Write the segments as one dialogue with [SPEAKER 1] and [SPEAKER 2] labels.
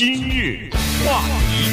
[SPEAKER 1] 今日话题，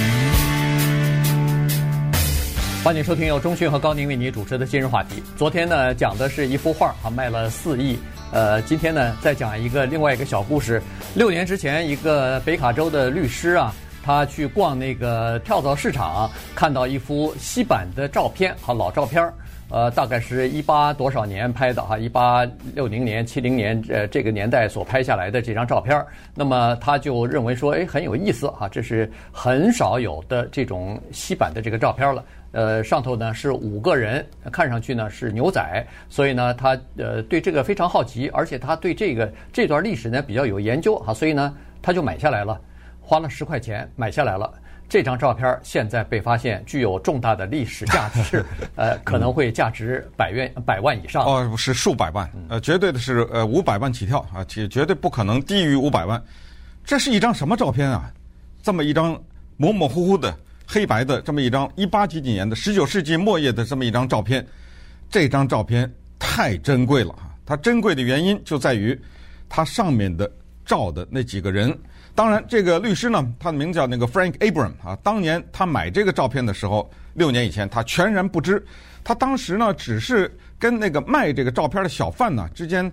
[SPEAKER 2] 欢迎收听由中讯和高宁为你主持的今日话题。昨天呢，讲的是一幅画啊，卖了四亿。呃，今天呢，再讲一个另外一个小故事。六年之前，一个北卡州的律师啊，他去逛那个跳蚤市场，看到一幅西版的照片，好老照片儿。呃，大概是一八多少年拍的哈，一八六零年、七零年，呃，这个年代所拍下来的这张照片。那么他就认为说，哎，很有意思哈，这是很少有的这种西版的这个照片了。呃，上头呢是五个人，看上去呢是牛仔，所以呢他呃对这个非常好奇，而且他对这个这段历史呢比较有研究哈，所以呢他就买下来了，花了十块钱买下来了。这张照片现在被发现具有重大的历史价值，呃，可能会价值百元百万以上。
[SPEAKER 3] 哦，是数百万，呃，绝对的是呃五百万起跳啊，绝绝对不可能低于五百万。这是一张什么照片啊？这么一张模模糊糊的黑白的这么一张一八几几年的十九世纪末叶的这么一张照片，这张照片太珍贵了啊！它珍贵的原因就在于它上面的照的那几个人。当然，这个律师呢，他的名字叫那个 Frank Abram 啊。当年他买这个照片的时候，六年以前，他全然不知。他当时呢，只是跟那个卖这个照片的小贩呢之间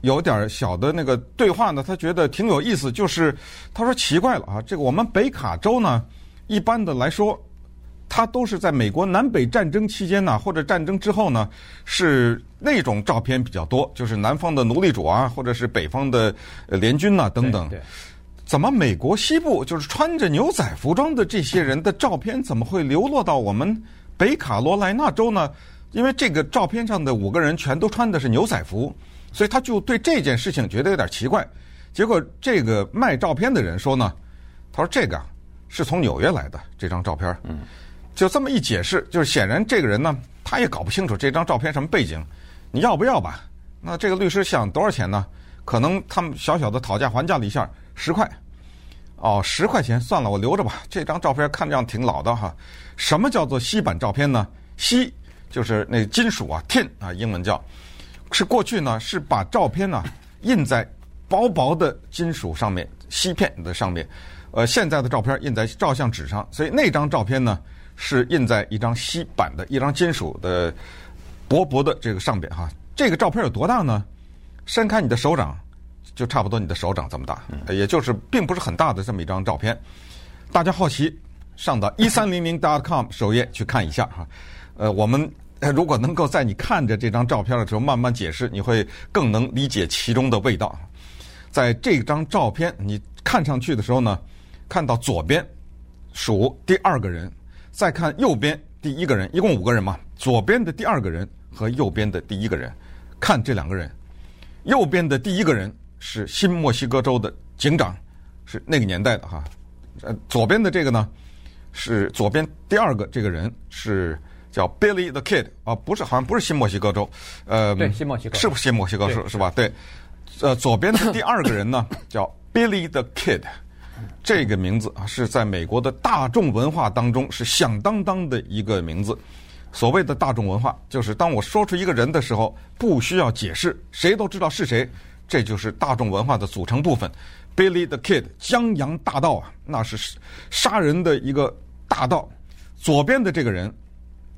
[SPEAKER 3] 有点小的那个对话呢，他觉得挺有意思。就是他说奇怪了啊，这个我们北卡州呢，一般的来说，他都是在美国南北战争期间呢，或者战争之后呢，是那种照片比较多，就是南方的奴隶主啊，或者是北方的联军呐等等。怎么美国西部就是穿着牛仔服装的这些人的照片怎么会流落到我们北卡罗来纳州呢？因为这个照片上的五个人全都穿的是牛仔服，所以他就对这件事情觉得有点奇怪。结果这个卖照片的人说呢，他说这个是从纽约来的这张照片，就这么一解释，就是显然这个人呢他也搞不清楚这张照片什么背景，你要不要吧？那这个律师想多少钱呢？可能他们小小的讨价还价了一下，十块。哦，十块钱算了，我留着吧。这张照片看这样挺老的哈。什么叫做锡版照片呢？锡就是那金属啊，tin 啊，英文叫，是过去呢是把照片呢印在薄薄的金属上面，锡片的上面。呃，现在的照片印在照相纸上，所以那张照片呢是印在一张锡版的一张金属的薄薄的这个上边哈。这个照片有多大呢？伸开你的手掌。就差不多你的手掌这么大，也就是并不是很大的这么一张照片。大家好奇，上到一三零零点 com 首页去看一下哈。呃，我们如果能够在你看着这张照片的时候慢慢解释，你会更能理解其中的味道。在这张照片你看上去的时候呢，看到左边数第二个人，再看右边第一个人，一共五个人嘛。左边的第二个人和右边的第一个人，看这两个人，右边的第一个人。是新墨西哥州的警长，是那个年代的哈。呃，左边的这个呢，是左边第二个这个人是叫 Billy the Kid 啊，不是，好像不是新墨西哥州，呃，
[SPEAKER 2] 对，新墨西哥
[SPEAKER 3] 是不是新墨西哥州是吧？对，呃，左边的第二个人呢叫 Billy the Kid，这个名字啊是在美国的大众文化当中是响当当的一个名字。所谓的大众文化，就是当我说出一个人的时候，不需要解释，谁都知道是谁。这就是大众文化的组成部分，Billy the Kid，江洋大盗啊，那是杀人的一个大盗。左边的这个人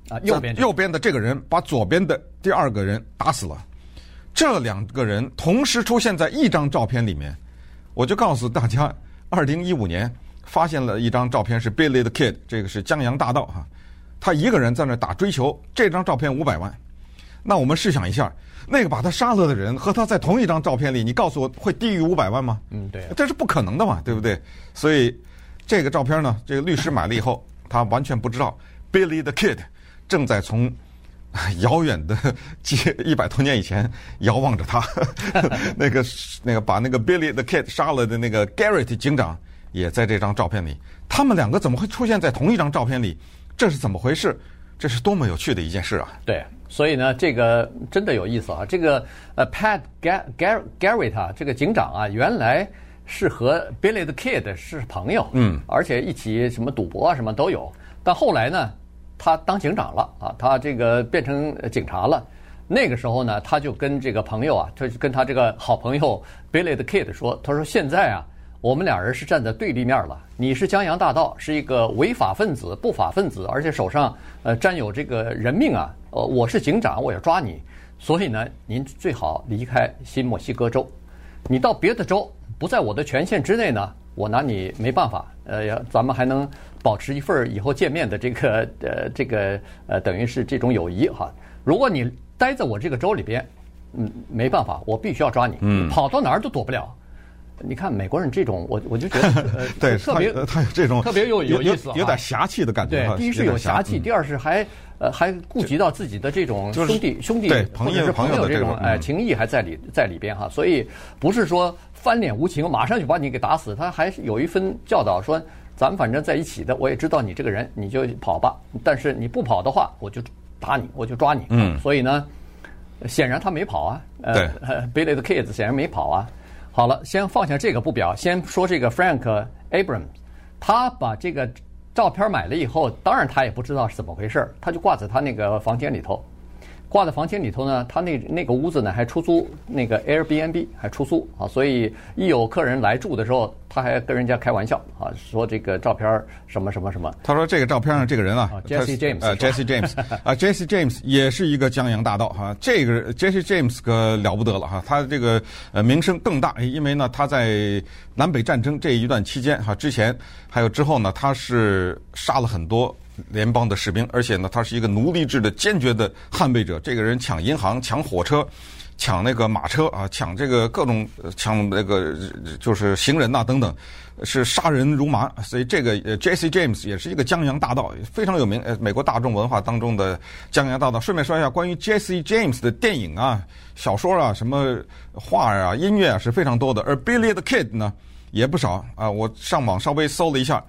[SPEAKER 2] 啊，右边
[SPEAKER 3] 右边的这个人把左边的第二个人打死了。这两个人同时出现在一张照片里面，我就告诉大家，二零一五年发现了一张照片是 Billy the Kid，这个是江洋大盗哈，他一个人在那打追求，这张照片五百万。那我们试想一下。那个把他杀了的人和他在同一张照片里，你告诉我会低于五百万吗？
[SPEAKER 2] 嗯，对，
[SPEAKER 3] 这是不可能的嘛，对不对？所以这个照片呢，这个律师买了以后，他完全不知道 Billy the Kid 正在从遥远的 几一百多年以前遥望着他。那个那个把那个 Billy the Kid 杀了的那个 Garrett 警长也在这张照片里。他们两个怎么会出现在同一张照片里？这是怎么回事？这是多么有趣的一件事啊！
[SPEAKER 2] 对。所以呢，这个真的有意思啊！这个呃，Pat Garrett 这个警长啊，原来是和 Billy the Kid 是朋友，嗯，而且一起什么赌博啊，什么都有。但后来呢，他当警长了啊，他这个变成警察了。那个时候呢，他就跟这个朋友啊，他就跟他这个好朋友 Billy the Kid 说：“他说现在啊，我们俩人是站在对立面了。你是江洋大盗，是一个违法分子、不法分子，而且手上呃沾有这个人命啊。呃，我是警长，我要抓你。所以呢，您最好离开新墨西哥州。你到别的州，不在我的权限之内呢，我拿你没办法。呃，咱们还能保持一份以后见面的这个呃这个呃，等于是这种友谊哈。如果你待在我这个州里边。嗯，没办法，我必须要抓你。嗯，跑到哪儿都躲不了。你看美国人这种，我我就觉得，呃、
[SPEAKER 3] 对，
[SPEAKER 2] 特别
[SPEAKER 3] 他有这种
[SPEAKER 2] 特别有有意思，
[SPEAKER 3] 有点侠气的感觉。
[SPEAKER 2] 对，第一是有侠气，第二是还呃还顾及到自己的这种兄弟兄弟或者是朋友这种哎情谊还在里在里边哈。所以不是说翻脸无情，马上就把你给打死。他还是有一分教导，说咱们反正在一起的，我也知道你这个人，你就跑吧。但是你不跑的话，我就打你，我就抓你。嗯，所以呢。显然他没跑啊，
[SPEAKER 3] 呃
[SPEAKER 2] ，Billy the kids 显然没跑啊。好了，先放下这个不表，先说这个 Frank Abrams，他把这个照片买了以后，当然他也不知道是怎么回事，他就挂在他那个房间里头。挂在房间里头呢，他那那个屋子呢还出租，那个 Airbnb 还出租啊，所以一有客人来住的时候，他还跟人家开玩笑啊，说这个照片什么什么什么。
[SPEAKER 3] 他说这个照片上这个人啊
[SPEAKER 2] ，Jesse James，
[SPEAKER 3] 呃，Jesse James，啊，Jesse James 也是一个江洋大盗哈，这个 Jesse James 可了不得了哈，他这个呃名声更大，因为呢他在南北战争这一段期间哈，之前还有之后呢，他是杀了很多。联邦的士兵，而且呢，他是一个奴隶制的坚决的捍卫者。这个人抢银行、抢火车、抢那个马车啊，抢这个各种抢那个就是行人呐、等等，是杀人如麻。所以这个 Jesse James 也是一个江洋大盗，非常有名。呃，美国大众文化当中的江洋大盗。顺便说一下，关于 Jesse James 的电影啊、小说啊、什么画啊、音乐啊是非常多的。而 Billy the Kid 呢也不少啊，我上网稍微搜了一下。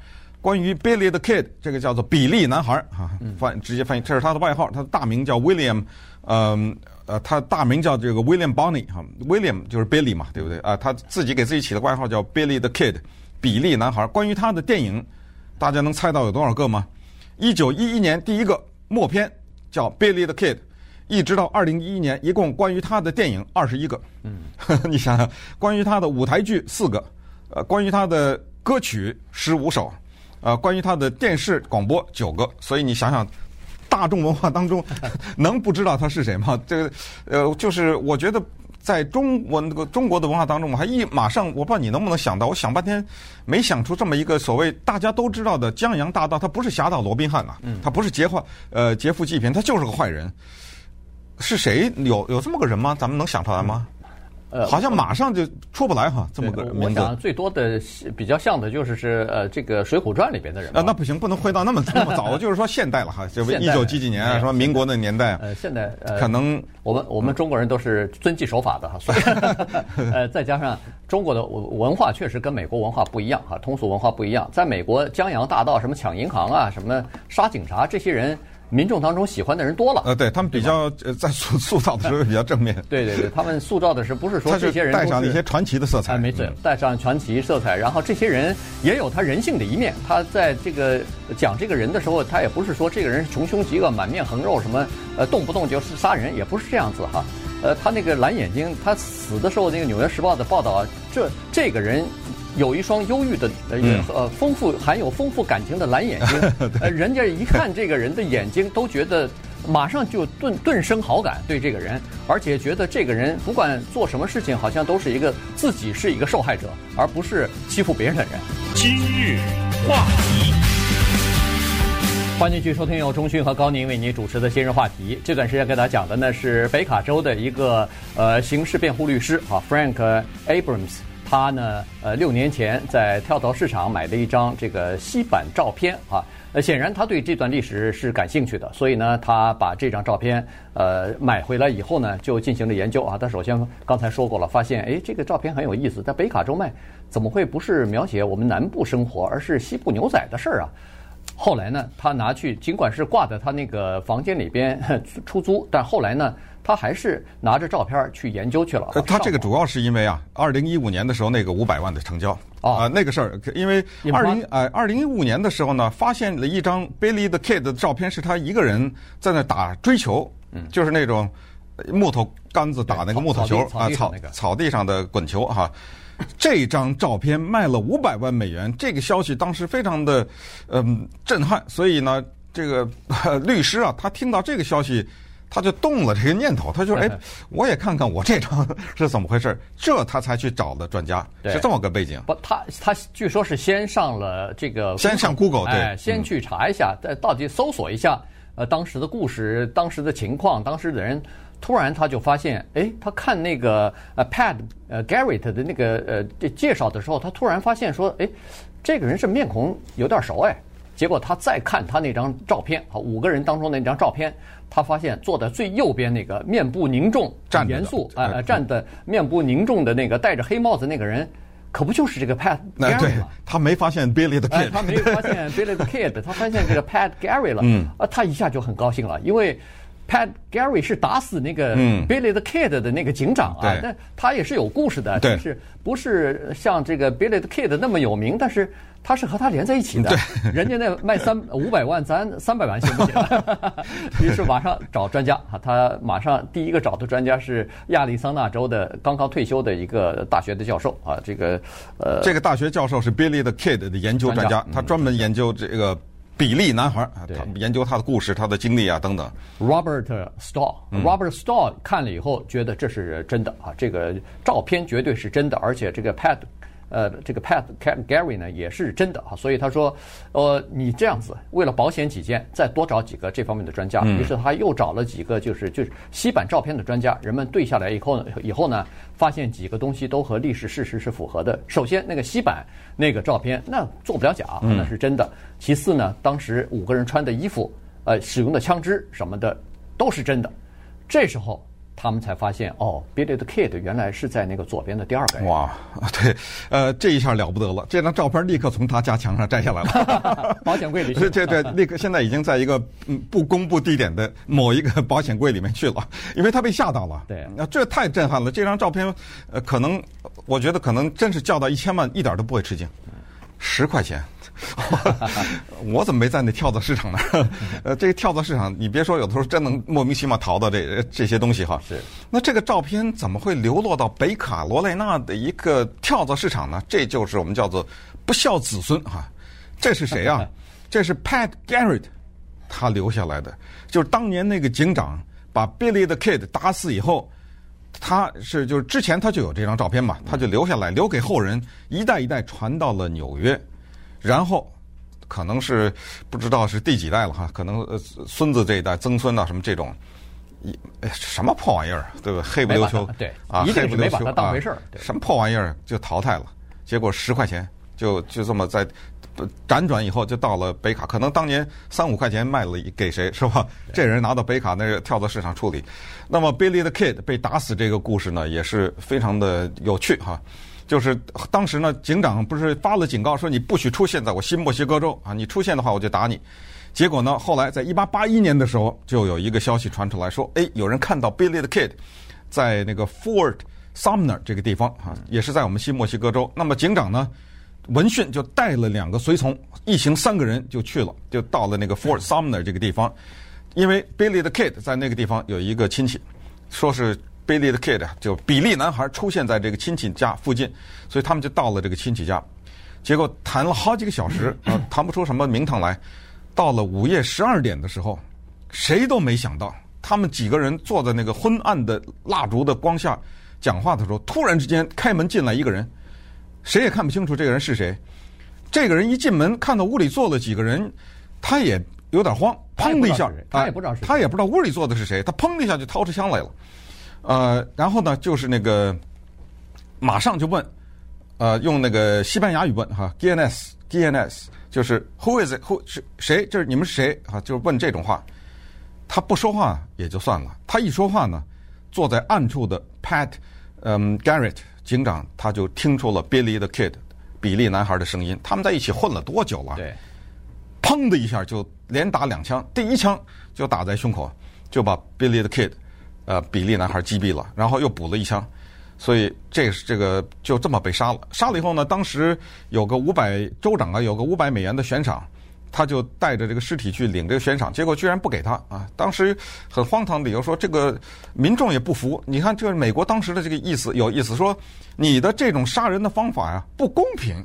[SPEAKER 3] 关于 Billy the Kid，这个叫做比利男孩儿啊，翻直接翻译，这是他的外号，他的大名叫 William，嗯呃，他大名叫这个 William Bonney 哈，William 就是 Billy 嘛，对不对啊？他自己给自己起的外号叫 Billy the Kid，比利男孩儿。关于他的电影，大家能猜到有多少个吗？一九一一年第一个默片叫 Billy the Kid，一直到二零一一年，一共关于他的电影二十一个。嗯，你想想，关于他的舞台剧四个，呃，关于他的歌曲十五首。呃，关于他的电视广播九个，所以你想想，大众文化当中 能不知道他是谁吗？这个，呃，就是我觉得在中文这个中国的文化当中，我还一马上，我不知道你能不能想到，我想半天没想出这么一个所谓大家都知道的江洋大盗，他不是侠盗罗宾汉啊，他不是劫坏呃劫富济贫，他就是个坏人，是谁？有有这么个人吗？咱们能想出来吗？呃，好像马上就出不来哈，这么个名字。
[SPEAKER 2] 我想最多的比较像的就是是呃，这个《水浒传》里边的人。
[SPEAKER 3] 啊，那不行，不能回到那么 那么早，就是说现代了哈，就一九几几年啊，什么民国的年代。
[SPEAKER 2] 呃，现代呃，
[SPEAKER 3] 可能
[SPEAKER 2] 我们我们中国人都是遵纪守法的哈，所以 呃，再加上中国的文化确实跟美国文化不一样哈，通俗文化不一样。在美国，江洋大盗什么抢银行啊，什么杀警察，这些人。民众当中喜欢的人多了，
[SPEAKER 3] 呃，对他们比较呃，在塑塑造的时候比较正面。
[SPEAKER 2] 对对对，他们塑造的是不是说这些人
[SPEAKER 3] 带上了一些传奇的色彩？
[SPEAKER 2] 哎，没错，带上传奇色彩。然后这些人也有他人性的一面。他在这个讲这个人的时候，他也不是说这个人是穷凶极恶、满面横肉什么，呃，动不动就是杀人，也不是这样子哈。呃，他那个蓝眼睛，他死的时候那个《纽约时报》的报道啊，这这个人。有一双忧郁的呃呃丰富含有丰富感情的蓝眼睛，呃，人家一看这个人的眼睛，都觉得马上就顿顿生好感对这个人，而且觉得这个人不管做什么事情，好像都是一个自己是一个受害者，而不是欺负别人的人。
[SPEAKER 1] 今日话题，
[SPEAKER 2] 欢迎继续收听由钟迅和高宁为您主持的今日话题。这段时间给大家讲的呢是北卡州的一个呃刑事辩护律师啊，Frank Abrams。他呢，呃，六年前在跳蚤市场买了一张这个锡板照片啊，呃，显然他对这段历史是感兴趣的，所以呢，他把这张照片呃买回来以后呢，就进行了研究啊。他首先刚才说过了，发现哎，这个照片很有意思，在北卡州卖，怎么会不是描写我们南部生活，而是西部牛仔的事儿啊？后来呢，他拿去，尽管是挂在他那个房间里边 出租，但后来呢。他还是拿着照片去研究去了。
[SPEAKER 3] 他这个主要是因为啊，二零一五年的时候那个五百万的成交啊，那个事儿，因为二零呃二零一五年的时候呢，发现了一张 Billy the Kid 的照片，是他一个人在那打追球，嗯，就是那种木头杆子打那个木头球啊，草草地上的滚球哈。这张照片卖了五百万美元，这个消息当时非常的嗯震撼，所以呢，这个 律师啊，他听到这个消息。他就动了这个念头，他就说：“ 哎，我也看看我这张是怎么回事。”这他才去找的专家，是这么个背景。
[SPEAKER 2] 不，他他据说是先上了这个，
[SPEAKER 3] 先上 Google，对，
[SPEAKER 2] 哎，先去查一下，再，到底搜索一下，呃，当时的故事、当时的情况、当时的人，突然他就发现，哎，他看那个呃，Pad 呃 Garrett 的那个呃介绍的时候，他突然发现说，哎，这个人是面孔有点熟，哎。结果他再看他那张照片，好，五个人当中那张照片，他发现坐在最右边那个面部凝重、严肃啊，站的面部凝重的那个戴着黑帽子那个人，可不就是这个 Pat Garrett 吗？
[SPEAKER 3] 他没发现 Billy the Kid，
[SPEAKER 2] 他没发现 Billy the Kid，他发现这个 Pat Garrett 了，嗯，啊，他一下就很高兴了，因为 Pat Garrett 是打死那个 Billy the Kid 的那个警长啊，但他也是有故事的，但是不是像这个 Billy the Kid 那么有名，但是。他是和他连在一起的，人家那卖三 五百万，咱三百万行不行？于是马上找专家啊，他马上第一个找的专家是亚利桑那州的刚刚退休的一个大学的教授啊，这个呃，
[SPEAKER 3] 这个大学教授是 Billy the Kid 的研究专家，他专门研究这个比利男孩啊，他研究他的故事、他的经历啊等等。
[SPEAKER 2] Robert Stahl，Robert Stahl 看了以后觉得这是真的啊，这个照片绝对是真的，而且这个 Pat。呃，这个 Pat Gary 呢也是真的啊，所以他说，呃，你这样子为了保险起见，再多找几个这方面的专家。于是他又找了几个就是就是洗版照片的专家，人们对下来以后呢，以后呢，发现几个东西都和历史事实是符合的。首先，那个洗版那个照片那做不了假，那是真的。其次呢，当时五个人穿的衣服，呃，使用的枪支什么的都是真的。这时候。他们才发现，哦，Billy the Kid 原来是在那个左边的第二个人。
[SPEAKER 3] 哇，对，呃，这一下了不得了，这张照片立刻从他家墙上摘下来了，
[SPEAKER 2] 保险柜里。
[SPEAKER 3] 对对对，立刻现在已经在一个嗯不公布地点的某一个 保险柜里面去了，因为他被吓到了。
[SPEAKER 2] 对，
[SPEAKER 3] 那这太震撼了，这张照片，呃，可能我觉得可能真是叫到一千万，一点都不会吃惊，十块钱。我怎么没在那跳蚤市场呢？呃，这个跳蚤市场，你别说，有的时候真能莫名其妙淘到这这些东西哈。
[SPEAKER 2] 是。
[SPEAKER 3] 那这个照片怎么会流落到北卡罗来纳的一个跳蚤市场呢？这就是我们叫做不孝子孙哈。这是谁啊？这是 Pat Garrett，他留下来的，就是当年那个警长把 Billy the Kid 打死以后，他是就是之前他就有这张照片嘛，他就留下来，留给后人，一代一代传到了纽约。然后，可能是不知道是第几代了哈，可能呃孙子这一代、曾孙呐什么这种，一什么破玩意儿，对吧？黑不溜秋，
[SPEAKER 2] 对啊，黑不溜秋，当回事儿，
[SPEAKER 3] 什么破玩意儿就淘汰了。结果十块钱就就这么在辗转以后就到了北卡，可能当年三五块钱卖了给谁是吧？这人拿到北卡那个跳蚤市场处理。那么 Billy the Kid 被打死这个故事呢，也是非常的有趣哈。就是当时呢，警长不是发了警告说，你不许出现在我新墨西哥州啊！你出现的话我就打你。结果呢，后来在一八八一年的时候，就有一个消息传出来说，哎，有人看到 Billy the Kid 在那个 Fort Sumner 这个地方啊，也是在我们新墨西哥州。那么警长呢，闻讯就带了两个随从，一行三个人就去了，就到了那个 Fort Sumner 这个地方，因为 Billy the Kid 在那个地方有一个亲戚，说是。Billy the Kid 就比利男孩出现在这个亲戚家附近，所以他们就到了这个亲戚家，结果谈了好几个小时，啊，谈不出什么名堂来。到了午夜十二点的时候，谁都没想到，他们几个人坐在那个昏暗的蜡烛的光下讲话的时候，突然之间开门进来一个人，谁也看不清楚这个人是谁。这个人一进门看到屋里坐了几个人，他也有点慌，砰的一下，
[SPEAKER 2] 他也不知道是谁，
[SPEAKER 3] 他也不知道屋里坐的是谁，他砰的一下就掏出枪来了。呃，然后呢，就是那个，马上就问，呃，用那个西班牙语问哈，GNS，GNS，就是 Who is it？Who 是谁？就是你们是谁？啊，就是问这种话。他不说话也就算了，他一说话呢，坐在暗处的 Pat，嗯，Garrett 警长他就听出了 Billy the Kid，比利男孩的声音。他们在一起混了多久了？
[SPEAKER 2] 对，
[SPEAKER 3] 砰的一下就连打两枪，第一枪就打在胸口，就把 Billy the Kid。呃，比利男孩击毙了，然后又补了一枪，所以这是这个就这么被杀了。杀了以后呢，当时有个五百州长啊，有个五百美元的悬赏，他就带着这个尸体去领这个悬赏，结果居然不给他啊！当时很荒唐的理由说，这个民众也不服。你看，这个美国当时的这个意思有意思，说你的这种杀人的方法呀不公平，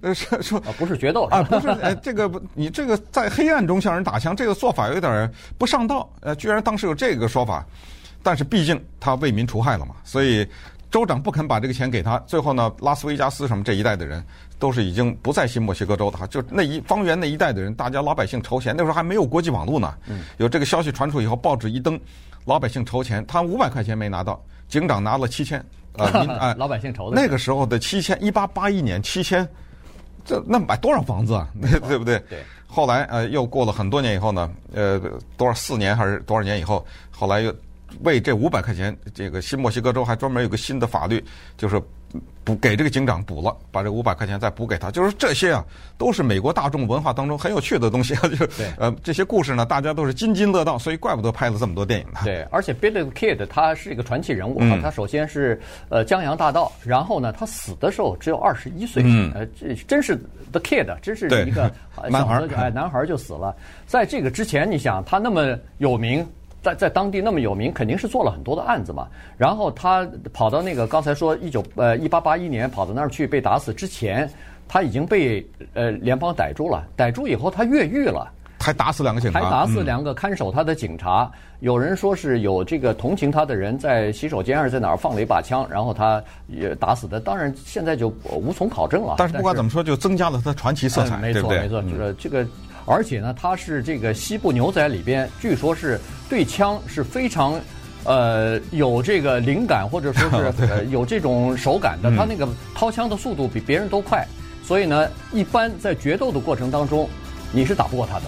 [SPEAKER 2] 呃 说说不是决斗
[SPEAKER 3] 啊，不是呃这个不你这个在黑暗中向人打枪，这个做法有点不上道。呃，居然当时有这个说法，但是毕竟他为民除害了嘛，所以。州长不肯把这个钱给他，最后呢，拉斯维加斯什么这一带的人都是已经不在新墨西哥州的哈，就那一方圆那一带的人，大家老百姓筹钱，那时候还没有国际网络呢。有这个消息传出以后，报纸一登，老百姓筹钱，他五百块钱没拿到，警长拿了七千，
[SPEAKER 2] 呃，啊，老百姓筹的。
[SPEAKER 3] 那个时候的七千，一八八一年七千，这那买多少房子啊？对不对？
[SPEAKER 2] 对。
[SPEAKER 3] 后来呃，又过了很多年以后呢，呃，多少四年还是多少年以后，后来又。为这五百块钱，这个新墨西哥州还专门有个新的法律，就是补给这个警长补了，把这五百块钱再补给他。就是这些啊，都是美国大众文化当中很有趣的东西啊。就
[SPEAKER 2] 是
[SPEAKER 3] 呃，这些故事呢，大家都是津津乐道，所以怪不得拍了这么多电影呢。
[SPEAKER 2] 对，而且 Billy the Kid 他是一个传奇人物啊。嗯、他首先是呃江洋大盗，然后呢，他死的时候只有二十一岁。嗯。呃，这真是 the Kid，真是一个
[SPEAKER 3] 男孩
[SPEAKER 2] 哎，男孩就死了。在这个之前，你想他那么有名。在在当地那么有名，肯定是做了很多的案子嘛。然后他跑到那个刚才说一九呃一八八一年跑到那儿去被打死之前，他已经被呃联邦逮住了。逮住以后他越狱了，
[SPEAKER 3] 还打死两个警察，
[SPEAKER 2] 还打死两个看守他的警察。嗯、有人说是有这个同情他的人在洗手间还是在哪儿放了一把枪，然后他也打死的。当然现在就无从考证了。
[SPEAKER 3] 但是不管怎么说，就增加了他传奇色彩，
[SPEAKER 2] 嗯、没错
[SPEAKER 3] 对不对？
[SPEAKER 2] 没错，这个这个。而且呢，他是这个西部牛仔里边，据说是对枪是非常，呃，有这个灵感或者说是 有这种手感的。他那个掏枪的速度比别人都快，所以呢，一般在决斗的过程当中，你是打不过他的。